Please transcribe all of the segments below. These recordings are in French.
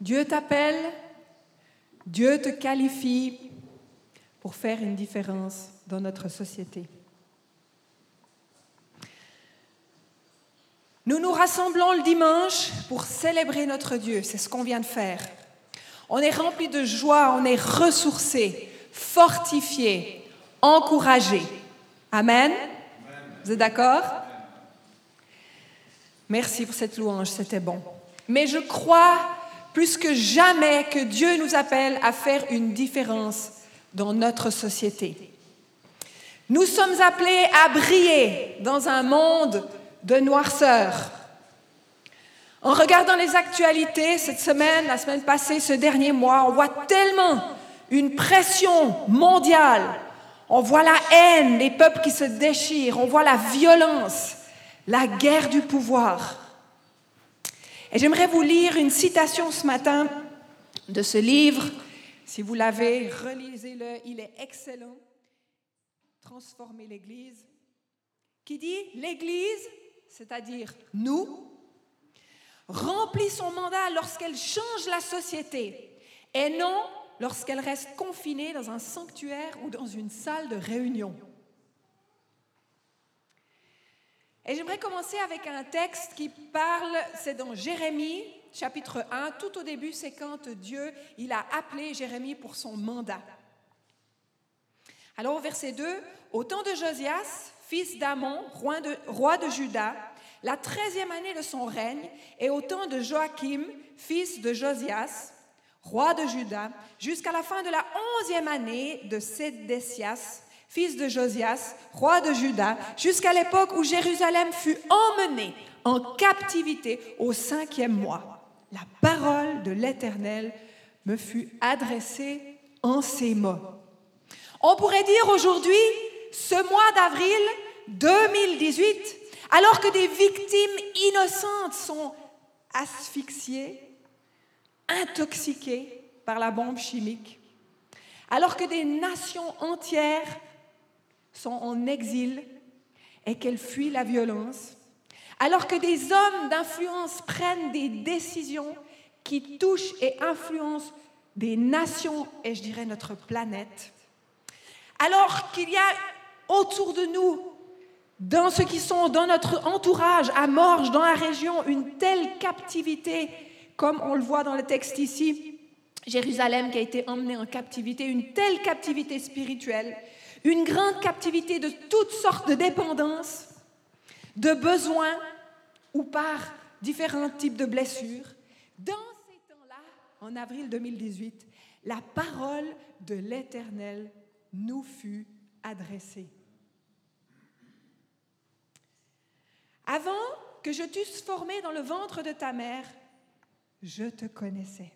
Dieu t'appelle, Dieu te qualifie pour faire une différence dans notre société. Nous nous rassemblons le dimanche pour célébrer notre Dieu, c'est ce qu'on vient de faire. On est rempli de joie, on est ressourcé, fortifié, encouragé. Amen. Vous êtes d'accord? Merci pour cette louange, c'était bon. Mais je crois plus que jamais que Dieu nous appelle à faire une différence dans notre société. Nous sommes appelés à briller dans un monde de noirceur. En regardant les actualités cette semaine, la semaine passée, ce dernier mois, on voit tellement une pression mondiale. On voit la haine, les peuples qui se déchirent, on voit la violence, la guerre du pouvoir. Et j'aimerais vous lire une citation ce matin de ce livre. Si vous l'avez, relisez-le, il est excellent. Transformer l'Église, qui dit l'Église, c'est-à-dire nous, remplit son mandat lorsqu'elle change la société et non lorsqu'elle reste confinée dans un sanctuaire ou dans une salle de réunion. Et j'aimerais commencer avec un texte qui parle, c'est dans Jérémie, chapitre 1. Tout au début, c'est quand Dieu, il a appelé Jérémie pour son mandat. Alors verset 2, au temps de Josias, fils d'Amon, roi de, roi de Juda, la treizième année de son règne, et au temps de Joachim, fils de Josias, roi de Juda, jusqu'à la fin de la onzième année de Sédécias, fils de Josias, roi de Juda, jusqu'à l'époque où Jérusalem fut emmenée en captivité au cinquième mois. La parole de l'Éternel me fut adressée en ces mots. On pourrait dire aujourd'hui, ce mois d'avril 2018, alors que des victimes innocentes sont asphyxiées, intoxiquées par la bombe chimique, alors que des nations entières sont en exil et qu'elles fuient la violence, alors que des hommes d'influence prennent des décisions qui touchent et influencent des nations et je dirais notre planète, alors qu'il y a autour de nous, dans ceux qui sont dans notre entourage, à Morges, dans la région, une telle captivité, comme on le voit dans le texte ici, Jérusalem qui a été emmenée en captivité, une telle captivité spirituelle, une grande captivité de toutes sortes de dépendances, de besoins ou par différents types de blessures. Dans ces temps-là, en avril 2018, la parole de l'Éternel nous fut adressée. Avant que je t'eusse formé dans le ventre de ta mère, je te connaissais.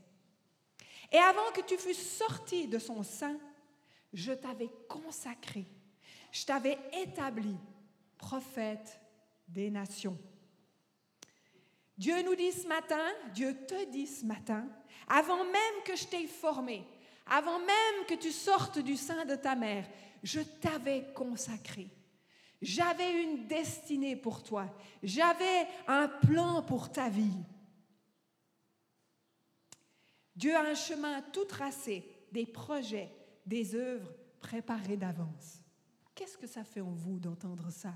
Et avant que tu fusses sorti de son sein, je t'avais consacré, je t'avais établi prophète des nations. Dieu nous dit ce matin, Dieu te dit ce matin, avant même que je t'ai formé, avant même que tu sortes du sein de ta mère, je t'avais consacré. J'avais une destinée pour toi. J'avais un plan pour ta vie. Dieu a un chemin tout tracé, des projets, des œuvres préparées d'avance. Qu'est-ce que ça fait en vous d'entendre ça?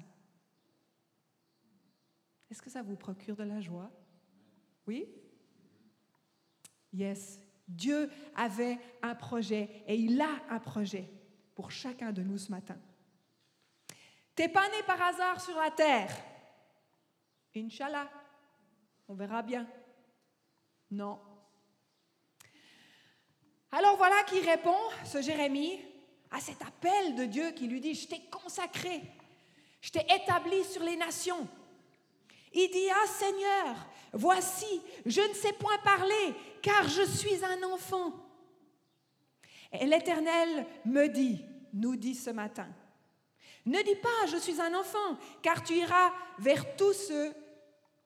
Est-ce que ça vous procure de la joie? Oui? Yes. Dieu avait un projet et il a un projet pour chacun de nous ce matin. T'es pas né par hasard sur la terre. Inch'Allah. On verra bien. Non, alors voilà qui répond, ce Jérémie, à cet appel de Dieu qui lui dit, je t'ai consacré, je t'ai établi sur les nations. Il dit, ah Seigneur, voici, je ne sais point parler, car je suis un enfant. Et l'Éternel me dit, nous dit ce matin, ne dis pas, je suis un enfant, car tu iras vers tous ceux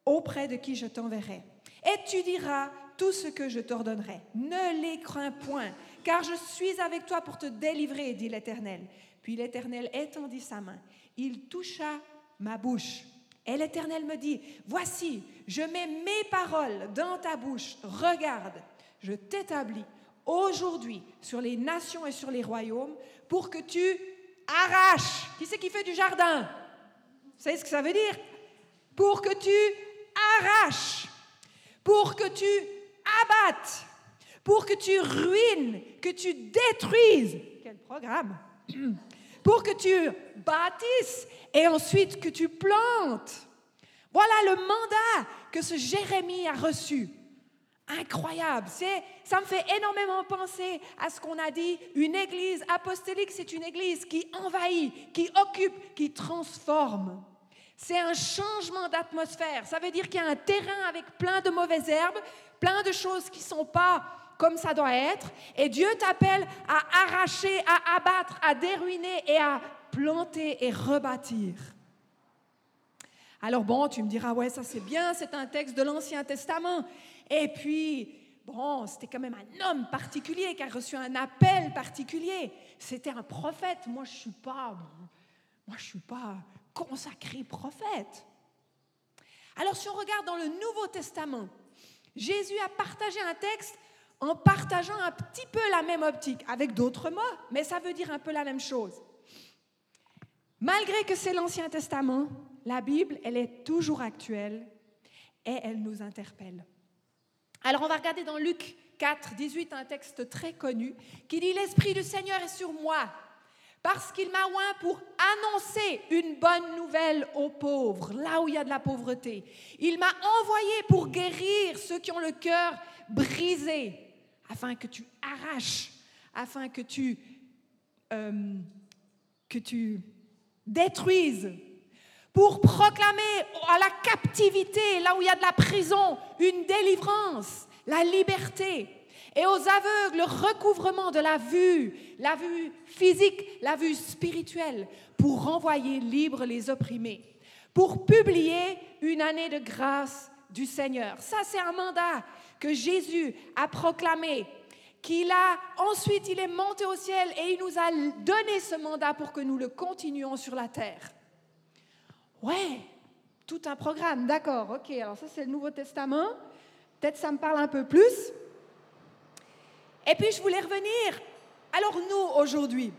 auprès de qui je t'enverrai. Et tu diras, tout ce que je t'ordonnerai. Ne les crains point, car je suis avec toi pour te délivrer, dit l'Éternel. Puis l'Éternel étendit sa main. Il toucha ma bouche. Et l'Éternel me dit, voici, je mets mes paroles dans ta bouche. Regarde, je t'établis aujourd'hui sur les nations et sur les royaumes pour que tu arraches. Qui c'est qui fait du jardin? Vous savez ce que ça veut dire Pour que tu arraches, pour que tu abattes, pour que tu ruines, que tu détruises. Quel programme Pour que tu bâtisses et ensuite que tu plantes. Voilà le mandat que ce Jérémie a reçu incroyable. C'est, ça me fait énormément penser à ce qu'on a dit. Une église apostolique, c'est une église qui envahit, qui occupe, qui transforme. C'est un changement d'atmosphère. Ça veut dire qu'il y a un terrain avec plein de mauvaises herbes, plein de choses qui ne sont pas comme ça doit être. Et Dieu t'appelle à arracher, à abattre, à déruiner et à planter et rebâtir. Alors bon, tu me diras, ouais, ça c'est bien, c'est un texte de l'Ancien Testament. Et puis, bon, c'était quand même un homme particulier qui a reçu un appel particulier. C'était un prophète. Moi, je suis pas, moi, je suis pas consacré prophète. Alors, si on regarde dans le Nouveau Testament, Jésus a partagé un texte en partageant un petit peu la même optique, avec d'autres mots, mais ça veut dire un peu la même chose. Malgré que c'est l'Ancien Testament, la Bible, elle est toujours actuelle et elle nous interpelle. Alors on va regarder dans Luc 4, 18 un texte très connu qui dit L'Esprit du Seigneur est sur moi parce qu'il m'a oint pour annoncer une bonne nouvelle aux pauvres, là où il y a de la pauvreté. Il m'a envoyé pour guérir ceux qui ont le cœur brisé, afin que tu arraches, afin que tu, euh, que tu détruises pour proclamer à la captivité, là où il y a de la prison, une délivrance, la liberté. Et aux aveugles, le recouvrement de la vue, la vue physique, la vue spirituelle, pour renvoyer libres les opprimés, pour publier une année de grâce du Seigneur. Ça, c'est un mandat que Jésus a proclamé, qu'il a ensuite, il est monté au ciel et il nous a donné ce mandat pour que nous le continuions sur la terre. Ouais, tout un programme, d'accord, ok, alors ça c'est le Nouveau Testament, peut-être ça me parle un peu plus. Et puis je voulais revenir, alors nous aujourd'hui,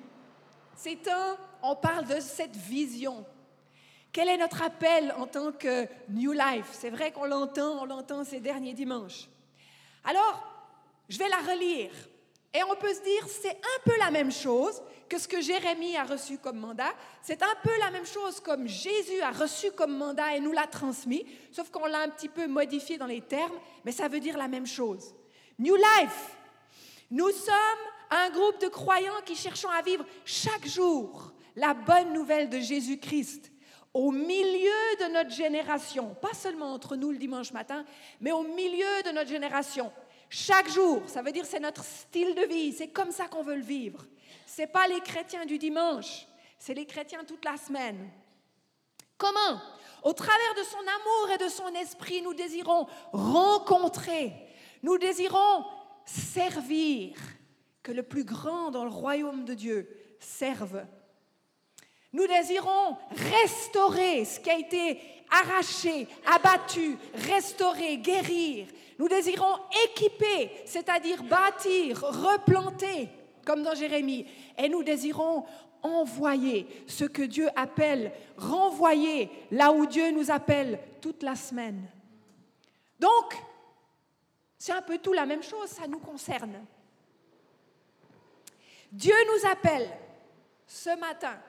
c'est un, on parle de cette vision. Quel est notre appel en tant que New Life? C'est vrai qu'on l'entend, on l'entend ces derniers dimanches. Alors, je vais la relire. Et on peut se dire, c'est un peu la même chose, que ce que Jérémie a reçu comme mandat. C'est un peu la même chose comme Jésus a reçu comme mandat et nous l'a transmis, sauf qu'on l'a un petit peu modifié dans les termes, mais ça veut dire la même chose. New Life. Nous sommes un groupe de croyants qui cherchons à vivre chaque jour la bonne nouvelle de Jésus-Christ au milieu de notre génération, pas seulement entre nous le dimanche matin, mais au milieu de notre génération. Chaque jour, ça veut dire c'est notre style de vie, c'est comme ça qu'on veut le vivre. Ce pas les chrétiens du dimanche, c'est les chrétiens toute la semaine. Comment? Au travers de son amour et de son esprit, nous désirons rencontrer, nous désirons servir, que le plus grand dans le royaume de Dieu serve. Nous désirons restaurer ce qui a été arraché, abattu, restaurer, guérir. Nous désirons équiper, c'est-à-dire bâtir, replanter comme dans Jérémie. Et nous désirons envoyer ce que Dieu appelle, renvoyer là où Dieu nous appelle toute la semaine. Donc, c'est un peu tout la même chose, ça nous concerne. Dieu nous appelle ce matin,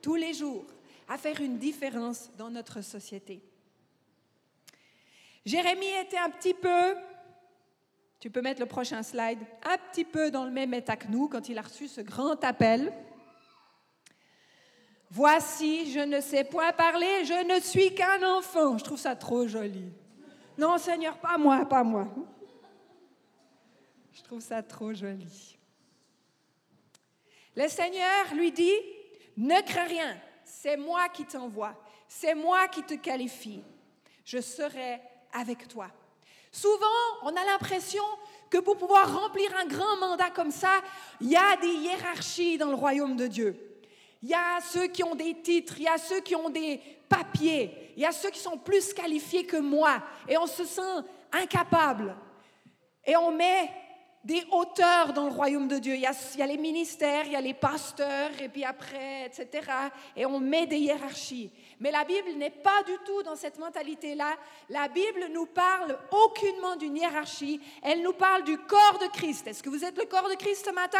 tous les jours, à faire une différence dans notre société. Jérémie était un petit peu tu peux mettre le prochain slide, un petit peu dans le même état que nous quand il a reçu ce grand appel. Voici, je ne sais point parler, je ne suis qu'un enfant. Je trouve ça trop joli. Non, Seigneur, pas moi, pas moi. Je trouve ça trop joli. Le Seigneur lui dit, ne crains rien, c'est moi qui t'envoie, c'est moi qui te qualifie. Je serai avec toi. Souvent, on a l'impression que pour pouvoir remplir un grand mandat comme ça, il y a des hiérarchies dans le royaume de Dieu. Il y a ceux qui ont des titres, il y a ceux qui ont des papiers, il y a ceux qui sont plus qualifiés que moi, et on se sent incapable. Et on met des hauteurs dans le royaume de Dieu. Il y, a, les ministères, il y a les pasteurs, et puis après, etc. Et on met des hiérarchies. Mais la Bible n'est pas du tout dans cette mentalité-là. La Bible nous parle aucunement d'une hiérarchie. Elle nous parle du corps de Christ. Est-ce que vous êtes le corps de Christ ce matin?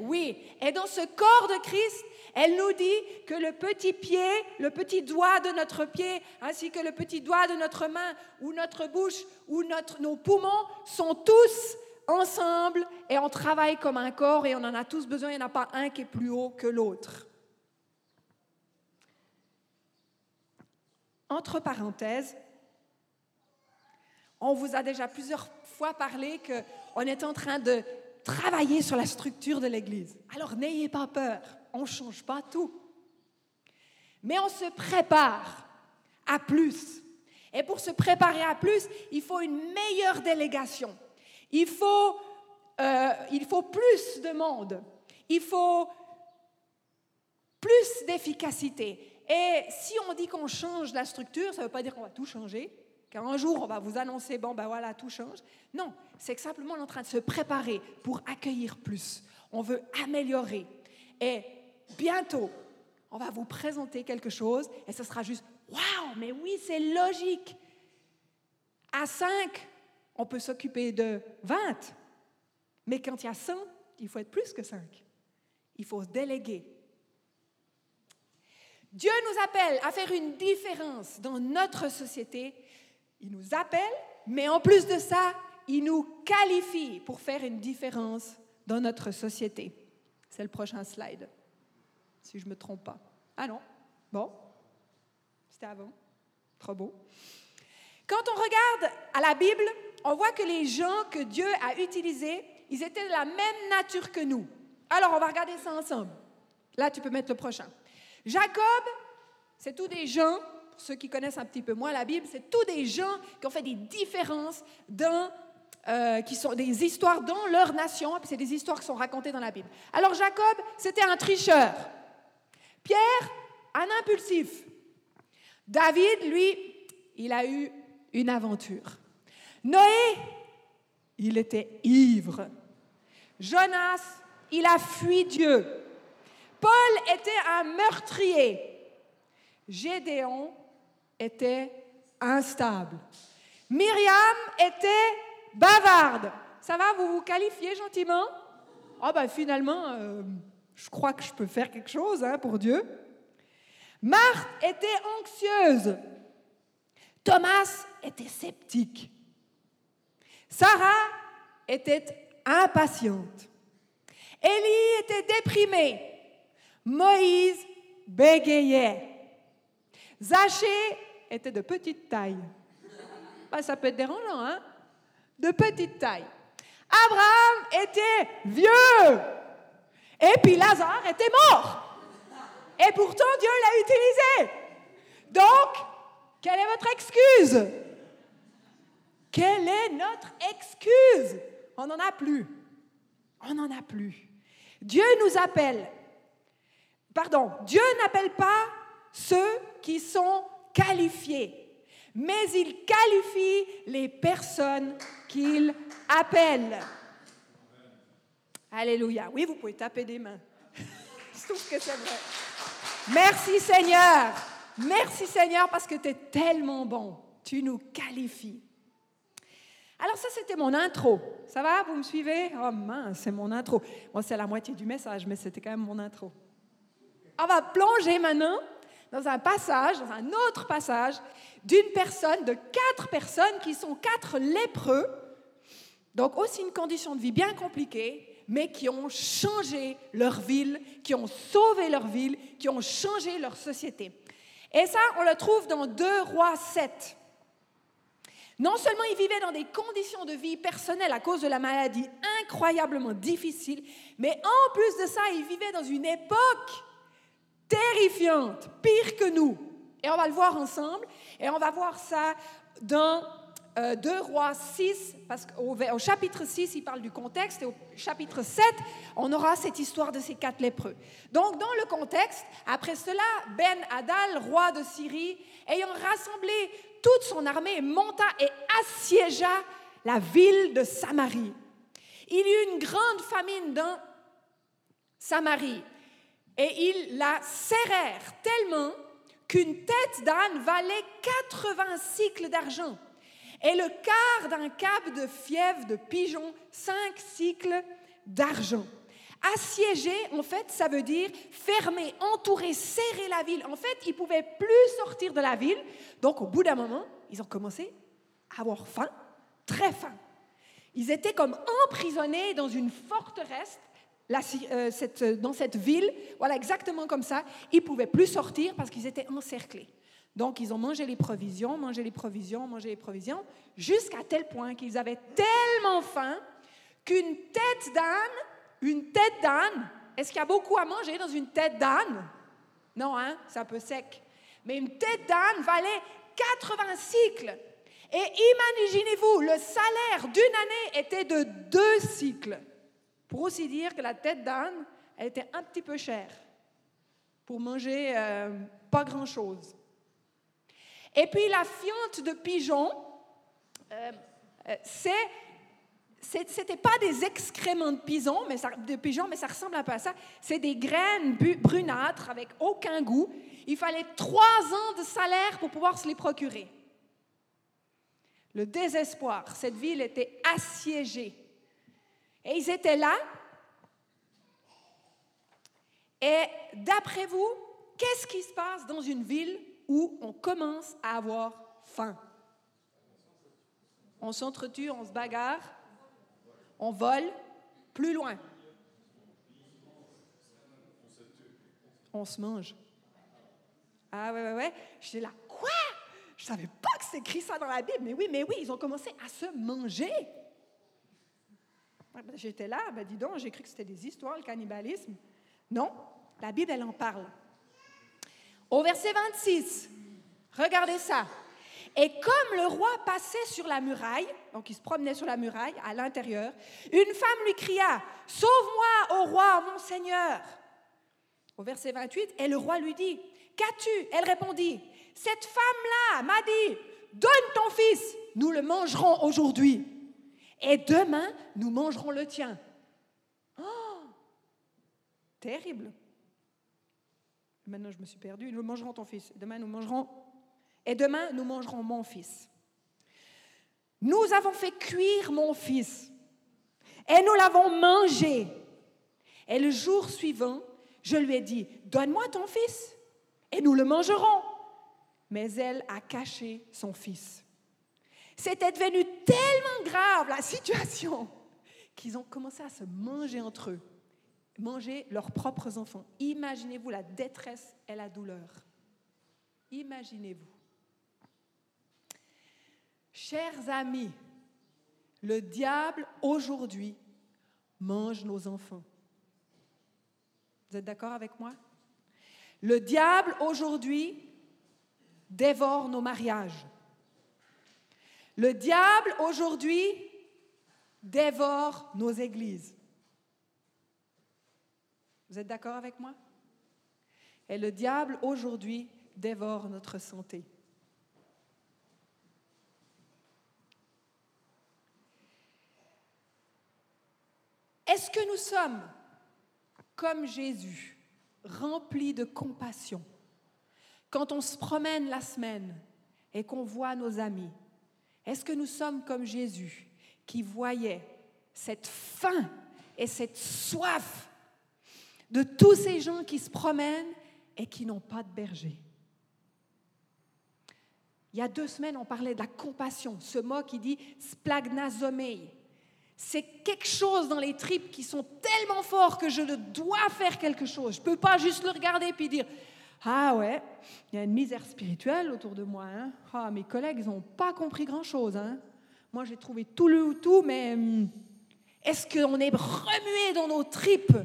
Oui. Et dans ce corps de Christ, elle nous dit que le petit pied, le petit doigt de notre pied, ainsi que le petit doigt de notre main, ou notre bouche, ou notre, nos poumons, sont tous ensemble et on travaille comme un corps et on en a tous besoin. Il n'y en a pas un qui est plus haut que l'autre. Entre parenthèses, on vous a déjà plusieurs fois parlé qu'on est en train de travailler sur la structure de l'Église. Alors n'ayez pas peur, on ne change pas tout. Mais on se prépare à plus. Et pour se préparer à plus, il faut une meilleure délégation. Il faut, euh, il faut plus de monde. Il faut plus d'efficacité. Et si on dit qu'on change la structure, ça ne veut pas dire qu'on va tout changer. Qu'un jour, on va vous annoncer, bon, ben voilà, tout change. Non, c'est que simplement on est en train de se préparer pour accueillir plus. On veut améliorer. Et bientôt, on va vous présenter quelque chose et ce sera juste, waouh, mais oui, c'est logique. À 5, on peut s'occuper de 20, mais quand il y a 100, il faut être plus que 5. Il faut se déléguer. Dieu nous appelle à faire une différence dans notre société. Il nous appelle, mais en plus de ça, il nous qualifie pour faire une différence dans notre société. C'est le prochain slide, si je ne me trompe pas. Ah non, bon, c'était avant, trop beau. Quand on regarde à la Bible, on voit que les gens que Dieu a utilisés, ils étaient de la même nature que nous. Alors, on va regarder ça ensemble. Là, tu peux mettre le prochain. Jacob, c'est tous des gens, pour ceux qui connaissent un petit peu moins la Bible, c'est tous des gens qui ont fait des différences dans, euh, qui sont des histoires dans leur nation, puis c'est des histoires qui sont racontées dans la Bible. Alors, Jacob, c'était un tricheur. Pierre, un impulsif. David, lui, il a eu une aventure. Noé, il était ivre. Jonas, il a fui Dieu. Paul était un meurtrier. Gédéon était instable. Myriam était bavarde. Ça va, vous vous qualifiez gentiment? Ah oh ben finalement, euh, je crois que je peux faire quelque chose hein, pour Dieu. Marthe était anxieuse. Thomas était sceptique. Sarah était impatiente. Élie était déprimé. Moïse bégayait. Zachée était de petite taille. Bah, ça peut être dérangeant, hein? De petite taille. Abraham était vieux. Et puis Lazare était mort. Et pourtant, Dieu l'a utilisé. Donc, quelle est votre excuse? Quelle est notre excuse? On n'en a plus. On n'en a plus. Dieu nous appelle. Pardon, Dieu n'appelle pas ceux qui sont qualifiés, mais il qualifie les personnes qu'il appelle. Alléluia. Oui, vous pouvez taper des mains. Je trouve que c'est vrai. Merci Seigneur. Merci Seigneur parce que tu es tellement bon. Tu nous qualifies. Alors ça, c'était mon intro. Ça va, vous me suivez? Oh mince, c'est mon intro. Moi, c'est la moitié du message, mais c'était quand même mon intro. On va plonger maintenant dans un passage, dans un autre passage, d'une personne, de quatre personnes qui sont quatre lépreux. Donc aussi une condition de vie bien compliquée, mais qui ont changé leur ville, qui ont sauvé leur ville, qui ont changé leur société. Et ça, on le trouve dans 2 Rois 7. Non seulement ils vivaient dans des conditions de vie personnelles à cause de la maladie incroyablement difficiles, mais en plus de ça, ils vivaient dans une époque terrifiante, pire que nous. Et on va le voir ensemble, et on va voir ça dans 2 euh, Rois 6, parce qu'au au chapitre 6, il parle du contexte, et au chapitre 7, on aura cette histoire de ces quatre lépreux. Donc, dans le contexte, après cela, Ben Hadal, roi de Syrie, ayant rassemblé toute son armée monta et assiégea la ville de Samarie. Il y eut une grande famine dans Samarie et ils la serrèrent tellement qu'une tête d'âne valait 80 cycles d'argent et le quart d'un cap de fièvre de pigeon, 5 cycles d'argent. Assiéger, en fait, ça veut dire fermer, entourer, serrer la ville. En fait, ils ne pouvaient plus sortir de la ville. Donc, au bout d'un moment, ils ont commencé à avoir faim, très faim. Ils étaient comme emprisonnés dans une forteresse euh, dans cette ville. Voilà, exactement comme ça. Ils ne pouvaient plus sortir parce qu'ils étaient encerclés. Donc, ils ont mangé les provisions, mangé les provisions, mangé les provisions, jusqu'à tel point qu'ils avaient tellement faim qu'une tête d'âne une tête d'âne, est-ce qu'il y a beaucoup à manger dans une tête d'âne? Non, hein, c'est un peu sec. Mais une tête d'âne valait 80 cycles. Et imaginez-vous, le salaire d'une année était de deux cycles. Pour aussi dire que la tête d'âne, elle était un petit peu chère pour manger euh, pas grand-chose. Et puis la fiente de pigeon, euh, euh, c'est c'était pas des excréments de pigeons, mais de pigeons, mais ça ressemble un peu à ça. C'est des graines brunâtres avec aucun goût. Il fallait trois ans de salaire pour pouvoir se les procurer. Le désespoir. Cette ville était assiégée. Et ils étaient là. Et d'après vous, qu'est-ce qui se passe dans une ville où on commence à avoir faim? On s'entretue, on se bagarre, on vole plus loin. On se mange. Ah ouais, ouais, ouais. J'étais là, quoi? Je savais pas que c'était écrit ça dans la Bible. Mais oui, mais oui, ils ont commencé à se manger. J'étais là, ben dis donc, j'ai cru que c'était des histoires, le cannibalisme. Non, la Bible, elle en parle. Au verset 26, regardez ça. Et comme le roi passait sur la muraille, donc il se promenait sur la muraille à l'intérieur, une femme lui cria, Sauve-moi, ô roi, mon Seigneur. Au verset 28, et le roi lui dit, Qu'as-tu? Elle répondit, Cette femme-là m'a dit, Donne ton fils, nous le mangerons aujourd'hui. Et demain, nous mangerons le tien. Oh Terrible. Maintenant, je me suis perdue. Nous mangerons ton fils. Demain, nous mangerons et demain nous mangerons mon fils. Nous avons fait cuire mon fils et nous l'avons mangé. Et le jour suivant, je lui ai dit, donne-moi ton fils et nous le mangerons. Mais elle a caché son fils. C'était devenu tellement grave la situation qu'ils ont commencé à se manger entre eux, manger leurs propres enfants. Imaginez-vous la détresse et la douleur. Imaginez-vous. Chers amis, le diable aujourd'hui mange nos enfants. Vous êtes d'accord avec moi? Le diable aujourd'hui dévore nos mariages. Le diable aujourd'hui dévore nos églises. Vous êtes d'accord avec moi? Et le diable aujourd'hui dévore notre santé. Est-ce que nous sommes, comme Jésus, remplis de compassion quand on se promène la semaine et qu'on voit nos amis? Est-ce que nous sommes comme Jésus qui voyait cette faim et cette soif de tous ces gens qui se promènent et qui n'ont pas de berger Il y a deux semaines, on parlait de la compassion, ce mot qui dit splagnazomei, c'est quelque chose dans les tripes qui sont tellement forts que je dois faire quelque chose. Je ne peux pas juste le regarder puis dire Ah ouais, il y a une misère spirituelle autour de moi. Hein. Ah, mes collègues n'ont pas compris grand-chose. Hein. Moi, j'ai trouvé tout le tout, mais hum, est-ce qu'on est remué dans nos tripes?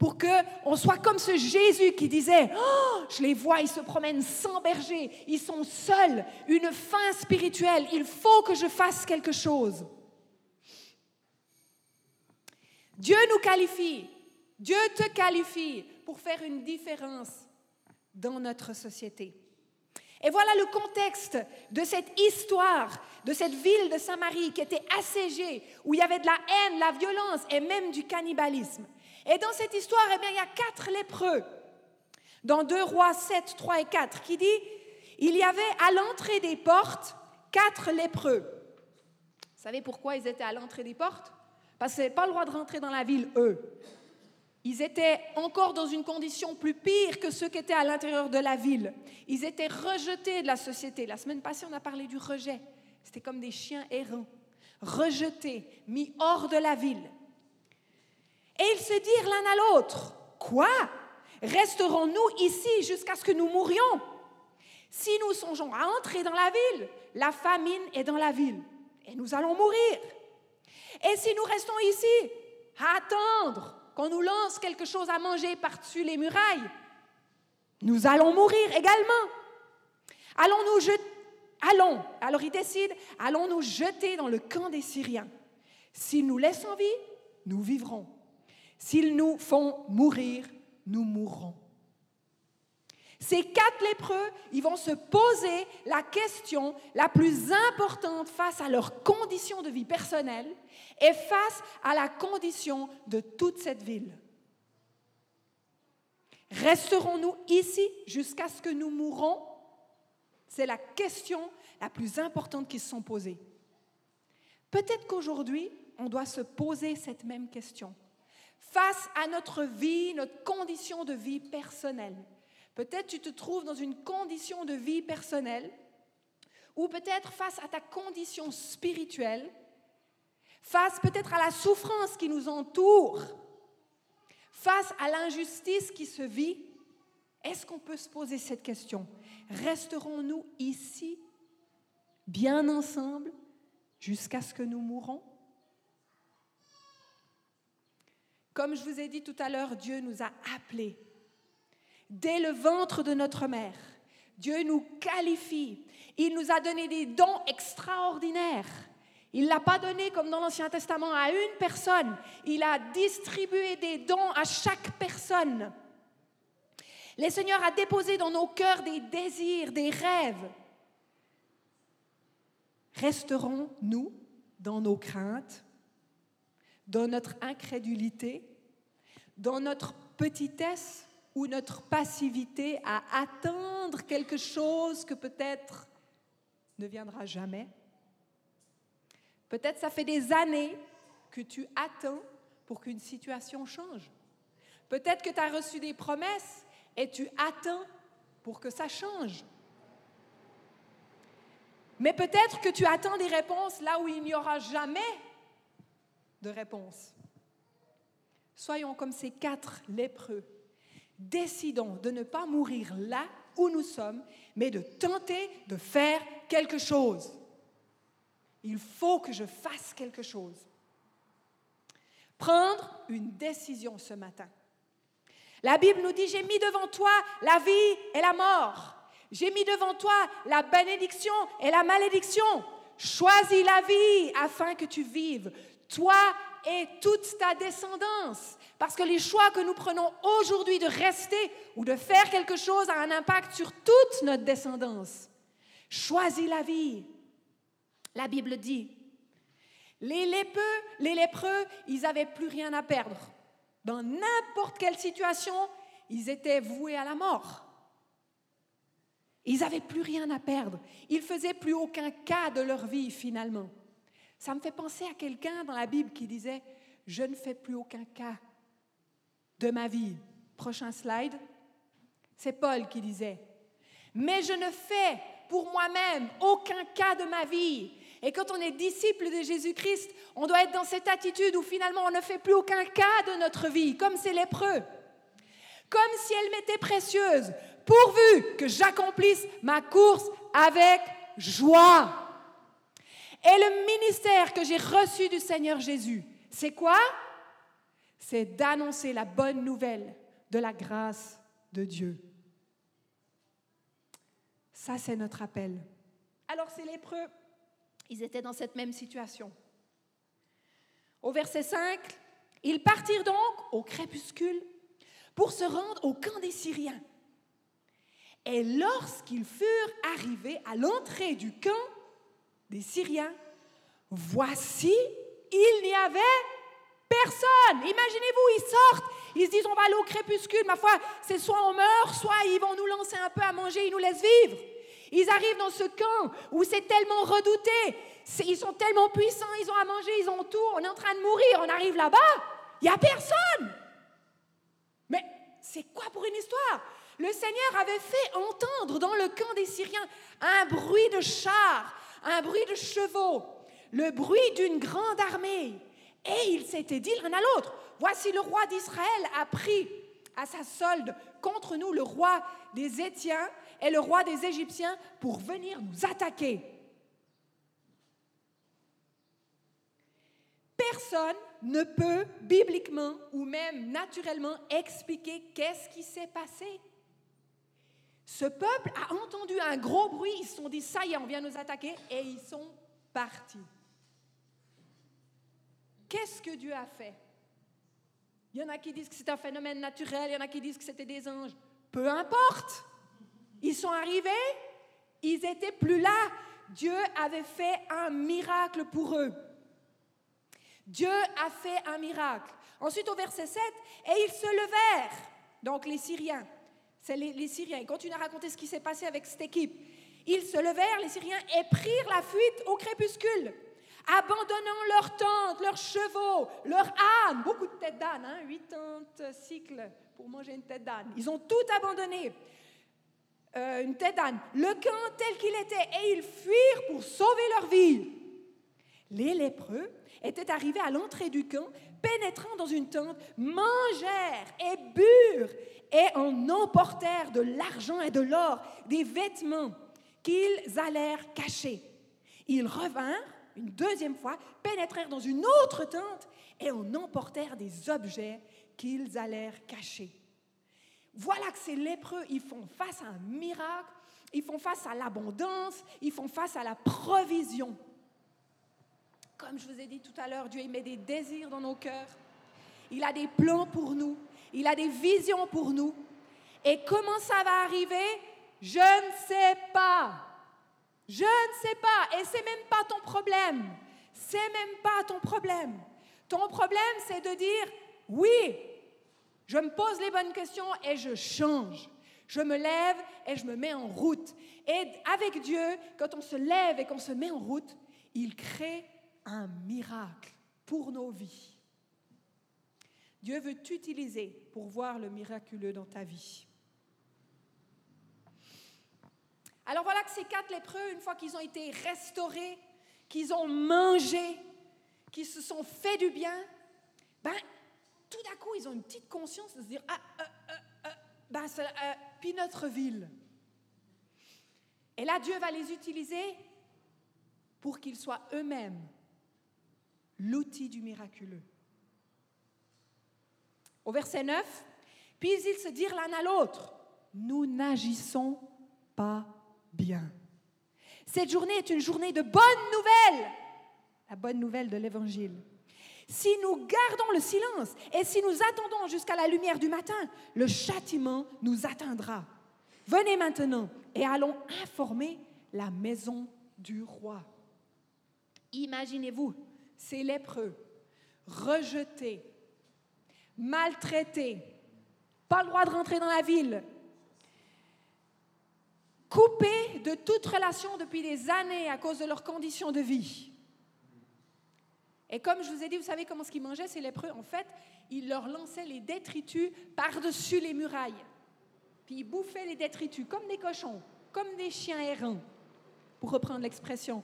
Pour qu'on soit comme ce Jésus qui disait oh, Je les vois, ils se promènent sans berger, ils sont seuls, une faim spirituelle, il faut que je fasse quelque chose. Dieu nous qualifie, Dieu te qualifie pour faire une différence dans notre société. Et voilà le contexte de cette histoire, de cette ville de Samarie qui était assiégée, où il y avait de la haine, la violence et même du cannibalisme. Et dans cette histoire, eh bien, il y a quatre lépreux. Dans 2 Rois 7, 3 et 4, qui dit, il y avait à l'entrée des portes quatre lépreux. Vous savez pourquoi ils étaient à l'entrée des portes? Parce qu'ils n'avaient pas le droit de rentrer dans la ville, eux. Ils étaient encore dans une condition plus pire que ceux qui étaient à l'intérieur de la ville. Ils étaient rejetés de la société. La semaine passée, on a parlé du rejet. C'était comme des chiens errants, rejetés, mis hors de la ville. Et ils se dirent l'un à l'autre, quoi? Resterons-nous ici jusqu'à ce que nous mourions? Si nous songeons à entrer dans la ville, la famine est dans la ville et nous allons mourir. Et si nous restons ici, à attendre qu'on nous lance quelque chose à manger par-dessus les murailles, nous allons mourir également. Allons-nous jeter, allons, alors il décide, allons nous jeter dans le camp des Syriens. S'ils nous laissent en vie, nous vivrons. S'ils nous font mourir, nous mourrons. Ces quatre lépreux, ils vont se poser la question la plus importante face à leur condition de vie personnelle et face à la condition de toute cette ville. Resterons-nous ici jusqu'à ce que nous mourons C'est la question la plus importante qui se sont posées. Peut-être qu'aujourd'hui, on doit se poser cette même question. Face à notre vie, notre condition de vie personnelle, Peut-être tu te trouves dans une condition de vie personnelle, ou peut-être face à ta condition spirituelle, face peut-être à la souffrance qui nous entoure, face à l'injustice qui se vit. Est-ce qu'on peut se poser cette question? Resterons-nous ici, bien ensemble, jusqu'à ce que nous mourons? Comme je vous ai dit tout à l'heure, Dieu nous a appelés dès le ventre de notre mère. Dieu nous qualifie. Il nous a donné des dons extraordinaires. Il ne l'a pas donné comme dans l'Ancien Testament à une personne. Il a distribué des dons à chaque personne. Le Seigneur a déposé dans nos cœurs des désirs, des rêves. Resterons-nous dans nos craintes, dans notre incrédulité, dans notre petitesse ou notre passivité à attendre quelque chose que peut-être ne viendra jamais. Peut-être ça fait des années que tu attends pour qu'une situation change. Peut-être que tu as reçu des promesses et tu attends pour que ça change. Mais peut-être que tu attends des réponses là où il n'y aura jamais de réponse. Soyons comme ces quatre lépreux décidons de ne pas mourir là où nous sommes, mais de tenter de faire quelque chose. Il faut que je fasse quelque chose. Prendre une décision ce matin. La Bible nous dit, j'ai mis devant toi la vie et la mort. J'ai mis devant toi la bénédiction et la malédiction. Choisis la vie afin que tu vives, toi et toute ta descendance. Parce que les choix que nous prenons aujourd'hui de rester ou de faire quelque chose a un impact sur toute notre descendance. Choisis la vie. La Bible dit, les lépreux, les lépreux, ils n'avaient plus rien à perdre. Dans n'importe quelle situation, ils étaient voués à la mort. Ils n'avaient plus rien à perdre. Ils faisaient plus aucun cas de leur vie finalement. Ça me fait penser à quelqu'un dans la Bible qui disait, je ne fais plus aucun cas de ma vie. Prochain slide. C'est Paul qui disait, mais je ne fais pour moi-même aucun cas de ma vie. Et quand on est disciple de Jésus-Christ, on doit être dans cette attitude où finalement on ne fait plus aucun cas de notre vie, comme c'est lépreux. Comme si elle m'était précieuse, pourvu que j'accomplisse ma course avec joie. Et le ministère que j'ai reçu du Seigneur Jésus, c'est quoi? C'est d'annoncer la bonne nouvelle de la grâce de Dieu. Ça, c'est notre appel. Alors ces lépreux, ils étaient dans cette même situation. Au verset 5, ils partirent donc au crépuscule pour se rendre au camp des Syriens. Et lorsqu'ils furent arrivés à l'entrée du camp des Syriens, voici, il n'y avait personne. Imaginez-vous, ils sortent, ils se disent on va aller au crépuscule, ma foi, c'est soit on meurt, soit ils vont nous lancer un peu à manger, ils nous laissent vivre. Ils arrivent dans ce camp où c'est tellement redouté, ils sont tellement puissants, ils ont à manger, ils ont tout, on est en train de mourir, on arrive là-bas, il n'y a personne. Mais c'est quoi pour une histoire? Le Seigneur avait fait entendre dans le camp des Syriens un bruit de chars, un bruit de chevaux, le bruit d'une grande armée. Et il s'était dit l'un à l'autre, voici le roi d'Israël a pris à sa solde contre nous le roi des Étiens et le roi des Égyptiens pour venir nous attaquer. Personne ne peut bibliquement ou même naturellement expliquer qu'est-ce qui s'est passé. Ce peuple a entendu un gros bruit, ils se sont dit, ça y est, on vient nous attaquer, et ils sont partis. Qu'est-ce que Dieu a fait? Il y en a qui disent que c'est un phénomène naturel, il y en a qui disent que c'était des anges. Peu importe. Ils sont arrivés, ils n'étaient plus là. Dieu avait fait un miracle pour eux. Dieu a fait un miracle. Ensuite, au verset 7, et ils se levèrent, donc les Syriens. C'est les, Syriens. Ils continuent à raconter ce qui s'est passé avec cette équipe. Ils se levèrent, les Syriens, et prirent la fuite au crépuscule, abandonnant leurs tentes, leurs chevaux, leurs ânes, beaucoup de têtes d'âne, hein, 80 cycles pour manger une tête d'âne. Ils ont tout abandonné. Euh, une tête d'âne, le camp tel qu'il était, et ils fuirent pour sauver leur vie. Les lépreux étaient arrivés à l'entrée du camp, pénétrant dans une tente, mangèrent et burent et en emportèrent de l'argent et de l'or, des vêtements qu'ils allèrent cacher. Ils revinrent une deuxième fois, pénétrèrent dans une autre tente et en emportèrent des objets qu'ils allèrent cacher. Voilà que ces lépreux, ils font face à un miracle, ils font face à l'abondance, ils font face à la provision. Comme je vous ai dit tout à l'heure, Dieu met des désirs dans nos cœurs. Il a des plans pour nous. Il a des visions pour nous. Et comment ça va arriver? Je ne sais pas. Je ne sais pas. Et c'est même pas ton problème. C'est même pas ton problème. Ton problème, c'est de dire oui, je me pose les bonnes questions et je change. Je me lève et je me mets en route. Et avec Dieu, quand on se lève et qu'on se met en route, il crée un miracle pour nos vies. Dieu veut t'utiliser pour voir le miraculeux dans ta vie. Alors voilà que ces quatre lépreux, une fois qu'ils ont été restaurés, qu'ils ont mangé, qu'ils se sont fait du bien, ben, tout d'un coup, ils ont une petite conscience de se dire, ah, euh, euh, euh, ben, c'est puis notre ville. Et là, Dieu va les utiliser pour qu'ils soient eux-mêmes l'outil du miraculeux. Au verset 9, puis ils se dirent l'un à l'autre, nous n'agissons pas bien. Cette journée est une journée de bonnes nouvelles, la bonne nouvelle de l'Évangile. Si nous gardons le silence et si nous attendons jusqu'à la lumière du matin, le châtiment nous atteindra. Venez maintenant et allons informer la maison du roi. Imaginez-vous ces lépreux, rejetés, maltraités, pas le droit de rentrer dans la ville, coupés de toute relation depuis des années à cause de leurs conditions de vie. Et comme je vous ai dit, vous savez comment ce qu'ils mangeaient, ces lépreux? En fait, ils leur lançaient les détritus par-dessus les murailles. Puis ils bouffaient les détritus comme des cochons, comme des chiens errants, pour reprendre l'expression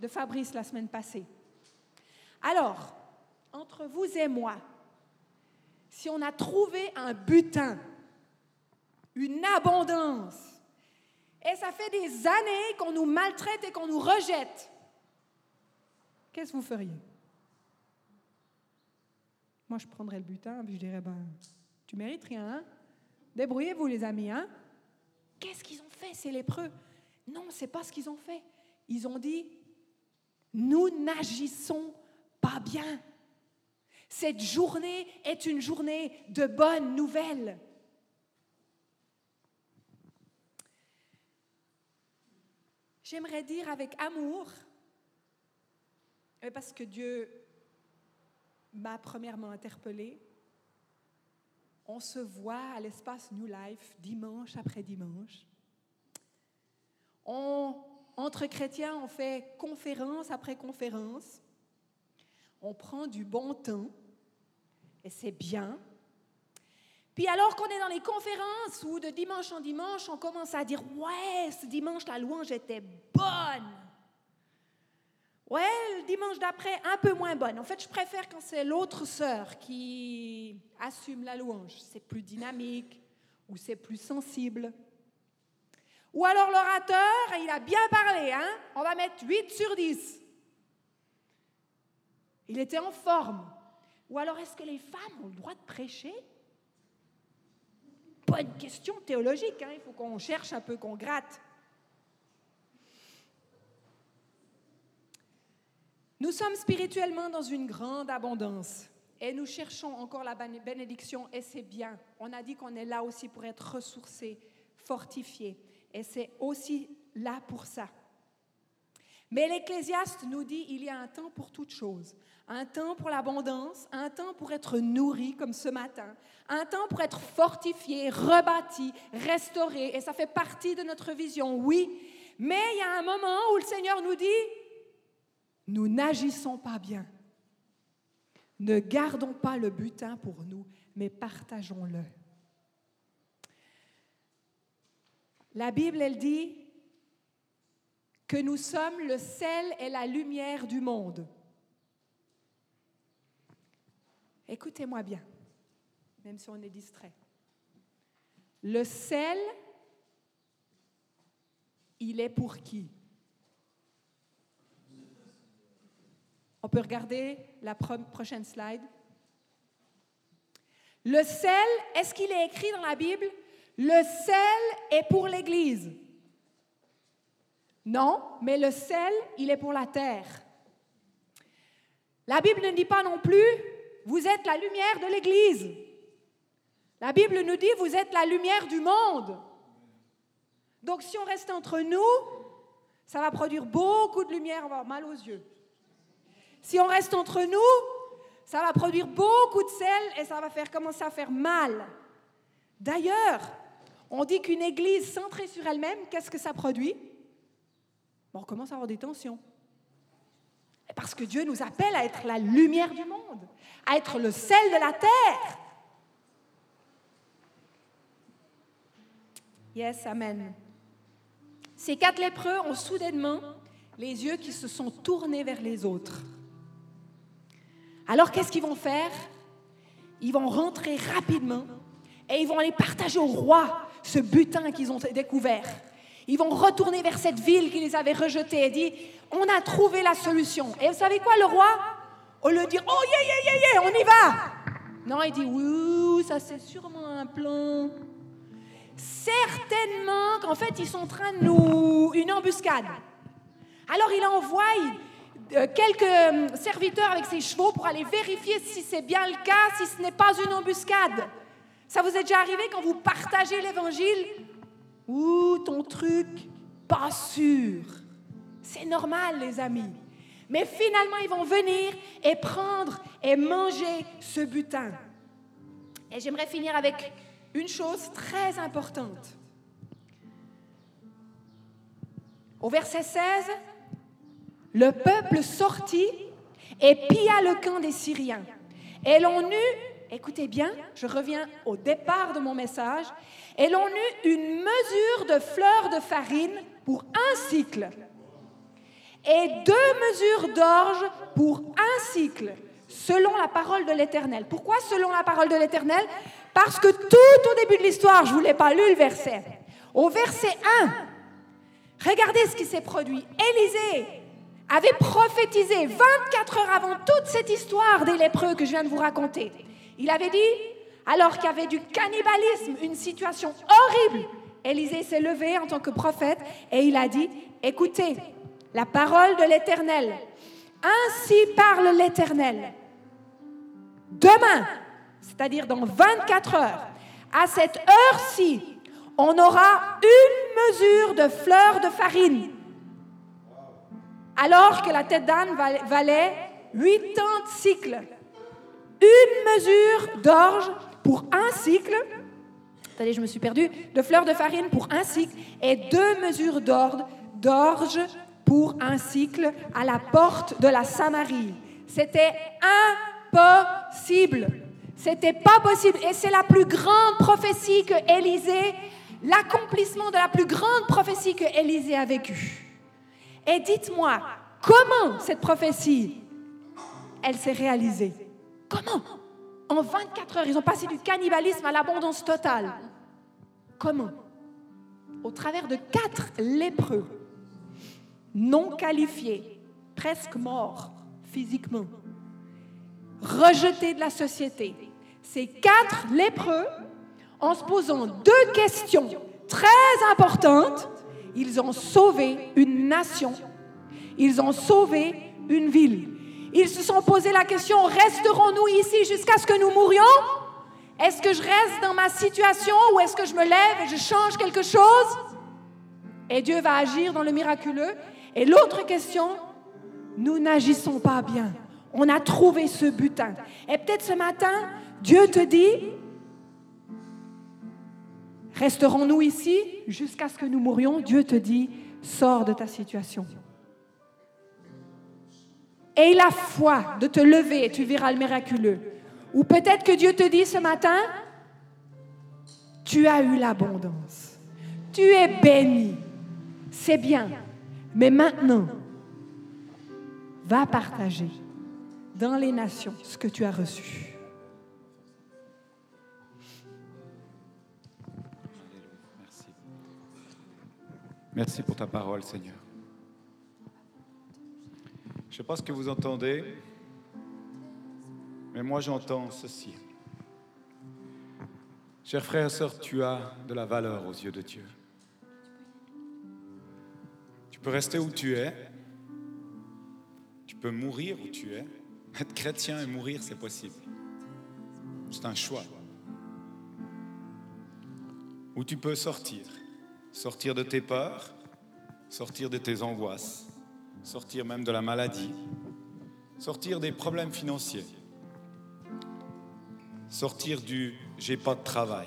de Fabrice la semaine passée. Alors, entre vous et moi, si on a trouvé un butin, une abondance, et ça fait des années qu'on nous maltraite et qu'on nous rejette, qu'est-ce que vous feriez? Moi, je prendrais le butin, puis je dirais, ben, tu mérites rien, hein? Débrouillez-vous, les amis, hein? Qu'est-ce qu'ils ont fait, ces lépreux? Non, c'est pas ce qu'ils ont fait. Ils ont dit, nous n'agissons pas bien. Cette journée est une journée de bonnes nouvelles. j'aimerais dire avec amour, parce que Dieu m'a premièrement interpellée, on se voit à l'espace New Life dimanche après dimanche. On, entre chrétiens, on fait conférence après conférence. On prend du bon temps et c'est bien. Puis alors qu'on est dans les conférences où de dimanche en dimanche, on commence à dire Ouais, ce dimanche, la louange était bonne. Ouais, le dimanche d'après, un peu moins bonne. En fait, je préfère quand c'est l'autre sœur qui assume la louange. C'est plus dynamique ou c'est plus sensible. Ou alors l'orateur, il a bien parlé, hein? on va mettre 8 sur 10. Il était en forme. Ou alors est-ce que les femmes ont le droit de prêcher? Bonne question théologique, hein? il faut qu'on cherche un peu, qu'on gratte. Nous sommes spirituellement dans une grande abondance et nous cherchons encore la bénédiction et c'est bien. On a dit qu'on est là aussi pour être ressourcés, fortifiés et c'est aussi là pour ça. Mais l'Ecclésiaste nous dit il y a un temps pour toute chose. Un temps pour l'abondance, un temps pour être nourri comme ce matin, un temps pour être fortifié, rebâti, restauré. Et ça fait partie de notre vision, oui. Mais il y a un moment où le Seigneur nous dit nous n'agissons pas bien. Ne gardons pas le butin pour nous, mais partageons-le. La Bible, elle dit que nous sommes le sel et la lumière du monde. Écoutez-moi bien, même si on est distrait. Le sel, il est pour qui? On peut regarder la prochaine slide. Le sel, est-ce qu'il est écrit dans la Bible? Le sel est pour l'Église. Non, mais le sel, il est pour la terre. La Bible ne dit pas non plus, vous êtes la lumière de l'Église. La Bible nous dit, vous êtes la lumière du monde. Donc si on reste entre nous, ça va produire beaucoup de lumière, on va avoir mal aux yeux. Si on reste entre nous, ça va produire beaucoup de sel et ça va faire commencer à faire mal. D'ailleurs, on dit qu'une église centrée sur elle-même, qu'est-ce que ça produit? On commence à avoir des tensions. Parce que Dieu nous appelle à être la lumière du monde, à être le sel de la terre. Yes, Amen. Ces quatre lépreux ont soudainement les yeux qui se sont tournés vers les autres. Alors qu'est-ce qu'ils vont faire? Ils vont rentrer rapidement et ils vont aller partager au roi ce butin qu'ils ont découvert. Ils vont retourner vers cette ville qui les avait rejetés et dire On a trouvé la solution. Et vous savez quoi, le roi? Au lieu de dire Oh, yeah, yeah, yeah, yeah, on y va Non, il dit Oui, ça c'est sûrement un plan. Certainement qu'en fait, ils sont en train de nous. une embuscade. Alors il envoie euh, quelques euh, serviteurs avec ses chevaux pour aller vérifier si c'est bien le cas, si ce n'est pas une embuscade. Ça vous est déjà arrivé quand vous partagez l'évangile? Ouh, ton truc, pas sûr. C'est normal, les amis. Mais finalement, ils vont venir et prendre et manger ce butin. Et j'aimerais finir avec une chose très importante. Au verset 16, le peuple sortit et pilla le camp des Syriens. Et l'on eut, écoutez bien, je reviens au départ de mon message, et l'on eut une mesure de fleurs de farine pour un cycle? Et deux mesures d'orge pour un cycle, selon la parole de l'Éternel. Pourquoi selon la parole de l'Éternel? Parce que tout au début de l'histoire, je ne vous l'ai pas lu le verset, au verset 1, regardez ce qui s'est produit. Élisée avait prophétisé 24 heures avant toute cette histoire des lépreux que je viens de vous raconter. Il avait dit, alors qu'il y avait du cannibalisme, une situation horrible, Élisée s'est levé en tant que prophète et il a dit, écoutez, la parole de l'Éternel, ainsi parle l'Éternel. Demain, c'est-à-dire dans 24 heures, à cette heure-ci, on aura une mesure de fleurs de farine alors que la tête d'âne valait 80 cycles. Une mesure d'orge pour un cycle, attendez, je me suis perdue, de fleurs de farine pour un cycle et deux mesures d'orge pour un cycle à la porte de la Samarie. C'était impossible. C'était pas possible. Et c'est la plus grande prophétie que Élisée, l'accomplissement de la plus grande prophétie que Élisée a vécue. Et dites-moi, comment cette prophétie, elle s'est réalisée? Comment? En 24 heures, ils ont passé du cannibalisme à l'abondance totale. Comment? Au travers de quatre lépreux, non qualifiés, presque morts physiquement, rejetés de la société. Ces quatre lépreux, en se posant deux questions très importantes, ils ont sauvé une nation. Ils ont sauvé une ville. Ils se sont posé la question, resterons-nous ici jusqu'à ce que nous mourions? Est-ce que je reste dans ma situation ou est-ce que je me lève et je change quelque chose? Et Dieu va agir dans le miraculeux. Et l'autre question, nous n'agissons pas bien. On a trouvé ce butin. Et peut-être ce matin, Dieu te dit, Resterons-nous ici jusqu'à ce que nous mourions? Dieu te dit, sors de ta situation. Aie la foi de te lever et tu verras le miraculeux. Ou peut-être que Dieu te dit ce matin, tu as eu l'abondance. Tu es béni. C'est bien. Mais maintenant, va partager dans les nations ce que tu as reçu. Merci pour ta parole, Seigneur. Je ne sais pas ce que vous entendez, mais moi j'entends ceci. Chers frères et sœurs, tu as de la valeur aux yeux de Dieu. Tu peux rester où tu es. Tu peux mourir où tu es. Être chrétien et mourir, c'est possible. C'est un choix. Ou tu peux sortir sortir de tes peurs, sortir de tes angoisses, sortir même de la maladie, sortir des problèmes financiers, sortir du j'ai pas de travail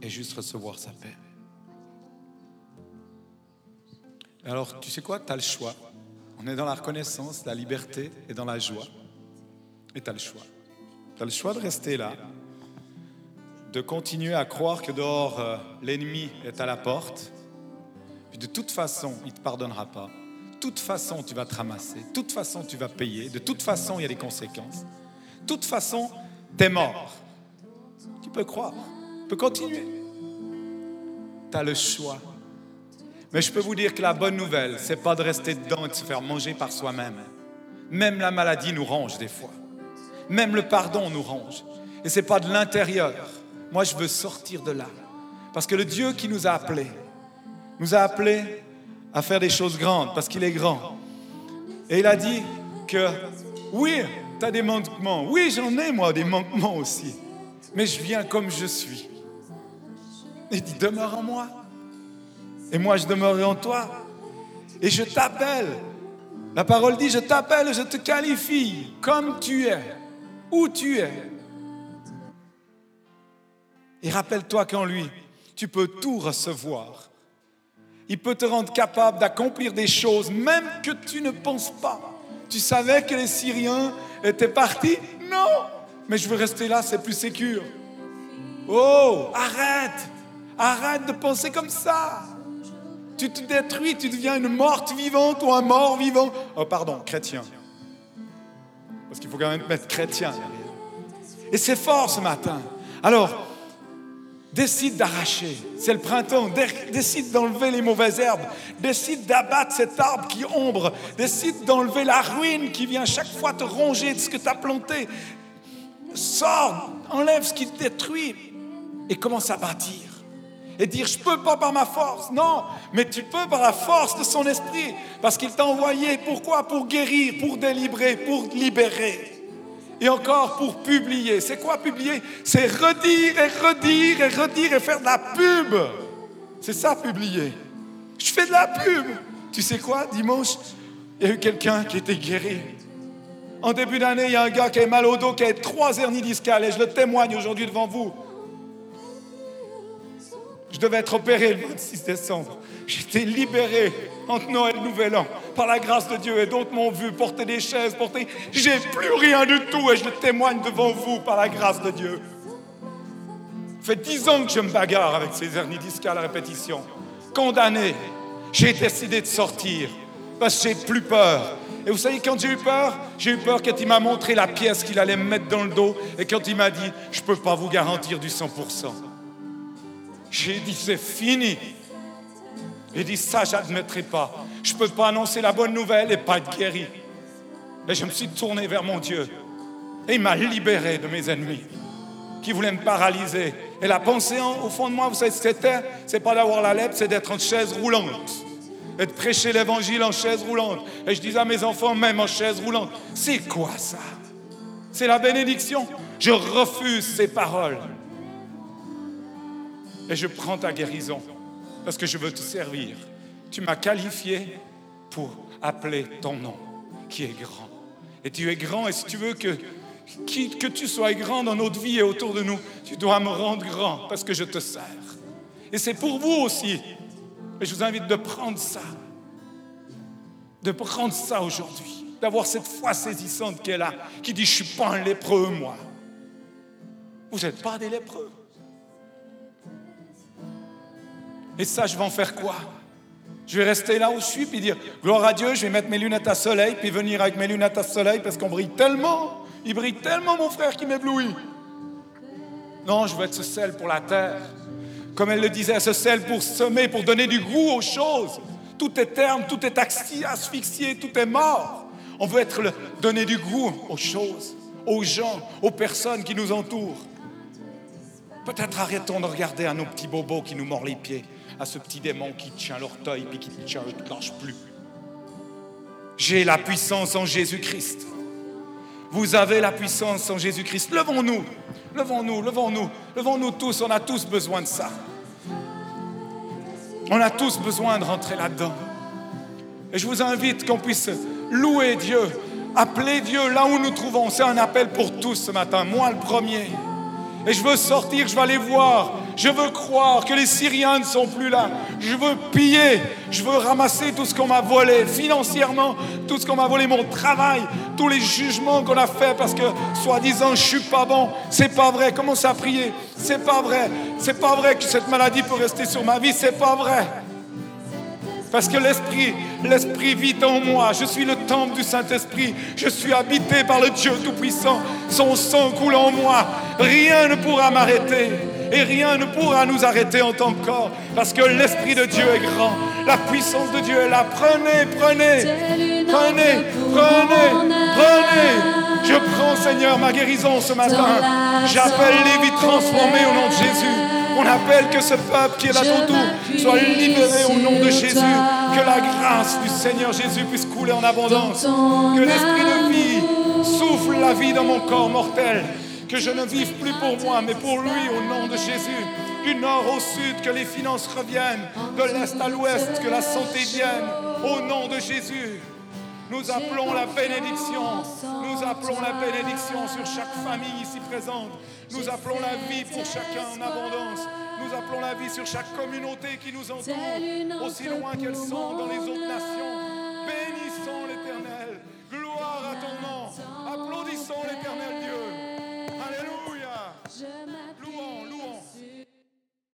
et juste recevoir sa paix. Alors, tu sais quoi? Tu as le choix. On est dans la reconnaissance, la liberté et dans la joie. Et tu as le choix. Tu as le choix de rester là, de continuer à croire que dehors, euh, l'ennemi est à la porte. De toute façon, il ne te pardonnera pas. De toute façon, tu vas te ramasser. De toute façon, tu vas payer. De toute façon, il y a des conséquences. De toute façon, tu es mort. Tu peux croire. Tu peux continuer. Tu as le choix. Mais je peux vous dire que la bonne nouvelle, c'est pas de rester dedans et de se faire manger par soi-même. Même la maladie nous range des fois. Même le pardon nous range. Et c'est pas de l'intérieur. Moi, je veux sortir de là. Parce que le Dieu qui nous a appelés, nous a appelés à faire des choses grandes, parce qu'il est grand. Et il a dit que, oui, tu as des manquements. Oui, j'en ai, moi, des manquements aussi. Mais je viens comme je suis. Il dit, demeure en moi. Et moi, je demeurerai en toi. Et je t'appelle. La parole dit, je t'appelle, je te qualifie comme tu es, où tu es. Et rappelle-toi qu'en lui, tu peux tout recevoir. Il peut te rendre capable d'accomplir des choses même que tu ne penses pas. Tu savais que les Syriens étaient partis? Non, mais je veux rester là, c'est plus sécure. Oh, arrête, arrête de penser comme ça. Tu te détruis, tu deviens une morte vivante ou un mort vivant. Oh, pardon, chrétien. Parce qu'il faut quand même mettre chrétien Et c'est fort ce matin. Alors, Décide d'arracher. C'est le printemps. Décide d'enlever les mauvaises herbes. Décide d'abattre cet arbre qui ombre. Décide d'enlever la ruine qui vient chaque fois te ronger de ce que tu as planté. Sors, enlève ce qui te détruit et commence à bâtir. Et dire, je peux pas par ma force. Non, mais tu peux par la force de son esprit. Parce qu'il t'a envoyé. Pourquoi? Pour guérir, pour délivrer, pour libérer et encore pour publier. C'est quoi publier? C'est redire et redire et redire et faire de la pub. C'est ça publier. Je fais de la pub. Tu sais quoi, dimanche, il y a eu quelqu'un qui était guéri. En début d'année, il y a un gars qui a mal au dos, qui a trois hernies discales, et je le témoigne aujourd'hui devant vous. Je devais être opéré le 26 décembre. J'étais libéré entre Noël et Nouvel An par la grâce de Dieu et d'autres m'ont vu porter des chaises, porter. J'ai plus rien du tout et je le témoigne devant vous par la grâce de Dieu. Ça fait dix ans que je me bagarre avec ces hernies discales à répétition. Condamné, j'ai décidé de sortir parce que j'ai plus peur. Et vous savez, quand j'ai eu peur, j'ai eu peur quand il m'a montré la pièce qu'il allait me mettre dans le dos et quand il m'a dit, je ne peux pas vous garantir du 100%. J'ai dit, c'est fini. J'ai dit, ça, j'admettrai pas. Je ne peux pas annoncer la bonne nouvelle et pas être guéri. Et je me suis tourné vers mon Dieu. Et il m'a libéré de mes ennemis qui voulaient me paralyser. Et la pensée au fond de moi, vous savez ce que c'était? C'est pas d'avoir la lèpre, c'est d'être en chaise roulante. Et de prêcher l'évangile en chaise roulante. Et je disais à mes enfants, même en chaise roulante, c'est quoi ça? C'est la bénédiction. Je refuse ces paroles. Et je prends ta guérison parce que je veux te servir. Tu m'as qualifié pour appeler ton nom, qui est grand. Et tu es grand, et si tu veux que, que tu sois grand dans notre vie et autour de nous, tu dois me rendre grand parce que je te sers. Et c'est pour vous aussi. Et je vous invite de prendre ça. De prendre ça aujourd'hui. D'avoir cette foi saisissante est là, qui dit, je ne suis pas un lépreux, moi. Vous n'êtes pas des lépreux. Et ça, je vais en faire quoi? Je vais rester là où je suis, puis dire, gloire à Dieu, je vais mettre mes lunettes à soleil, puis venir avec mes lunettes à soleil, parce qu'on brille tellement, il brille tellement, mon frère, qui m'éblouit. Non, je veux être ce sel pour la terre. Comme elle le disait, ce sel pour semer, pour donner du goût aux choses. Tout est terme, tout est asphyxié, tout est mort. On veut être le, donner du goût aux choses, aux gens, aux personnes qui nous entourent. Peut-être arrêtons de regarder à nos petits bobos qui nous mordent les pieds à ce petit démon qui tient l'orteil et qui ne clenche plus. J'ai la puissance en Jésus-Christ. Vous avez la puissance en Jésus-Christ. Levons-nous, levons-nous, levons-nous, levons-nous tous. On a tous besoin de ça. On a tous besoin de rentrer là-dedans. Et je vous invite qu'on puisse louer Dieu, appeler Dieu là où nous trouvons. C'est un appel pour tous ce matin, moi le premier. Et je veux sortir, je veux aller voir. Je veux croire que les Syriens ne sont plus là. Je veux piller. Je veux ramasser tout ce qu'on m'a volé financièrement, tout ce qu'on m'a volé, mon travail, tous les jugements qu'on a faits parce que soi-disant je suis pas bon. C'est pas vrai. Commence à prier. C'est pas vrai. C'est pas vrai que cette maladie peut rester sur ma vie. C'est pas vrai. Parce que l'Esprit, l'Esprit vit en moi. Je suis le temple du Saint-Esprit. Je suis habité par le Dieu Tout-Puissant. Son sang coule en moi. Rien ne pourra m'arrêter. Et rien ne pourra nous arrêter en tant que corps. Parce que l'Esprit de Dieu est grand. La puissance de Dieu est là. Prenez, prenez. Prenez, prenez, prenez. Je prends, Seigneur, ma guérison ce matin. J'appelle les vies transformées au nom de Jésus. On appelle que ce peuple qui est là autour soit libéré au nom de Jésus. Que la grâce du Seigneur Jésus puisse couler en abondance. Que l'esprit de vie souffle la vie dans mon corps mortel. Que je ne vive plus pour moi, mais pour lui au nom de Jésus. Du nord au sud, que les finances reviennent. De l'est à l'ouest, que la santé vienne. Au nom de Jésus. Nous appelons la bénédiction. Nous appelons la bénédiction sur chaque famille ici présente. Nous appelons la vie pour chacun en abondance. Nous appelons la vie sur chaque communauté qui nous entoure, aussi loin qu'elles sont dans les autres nations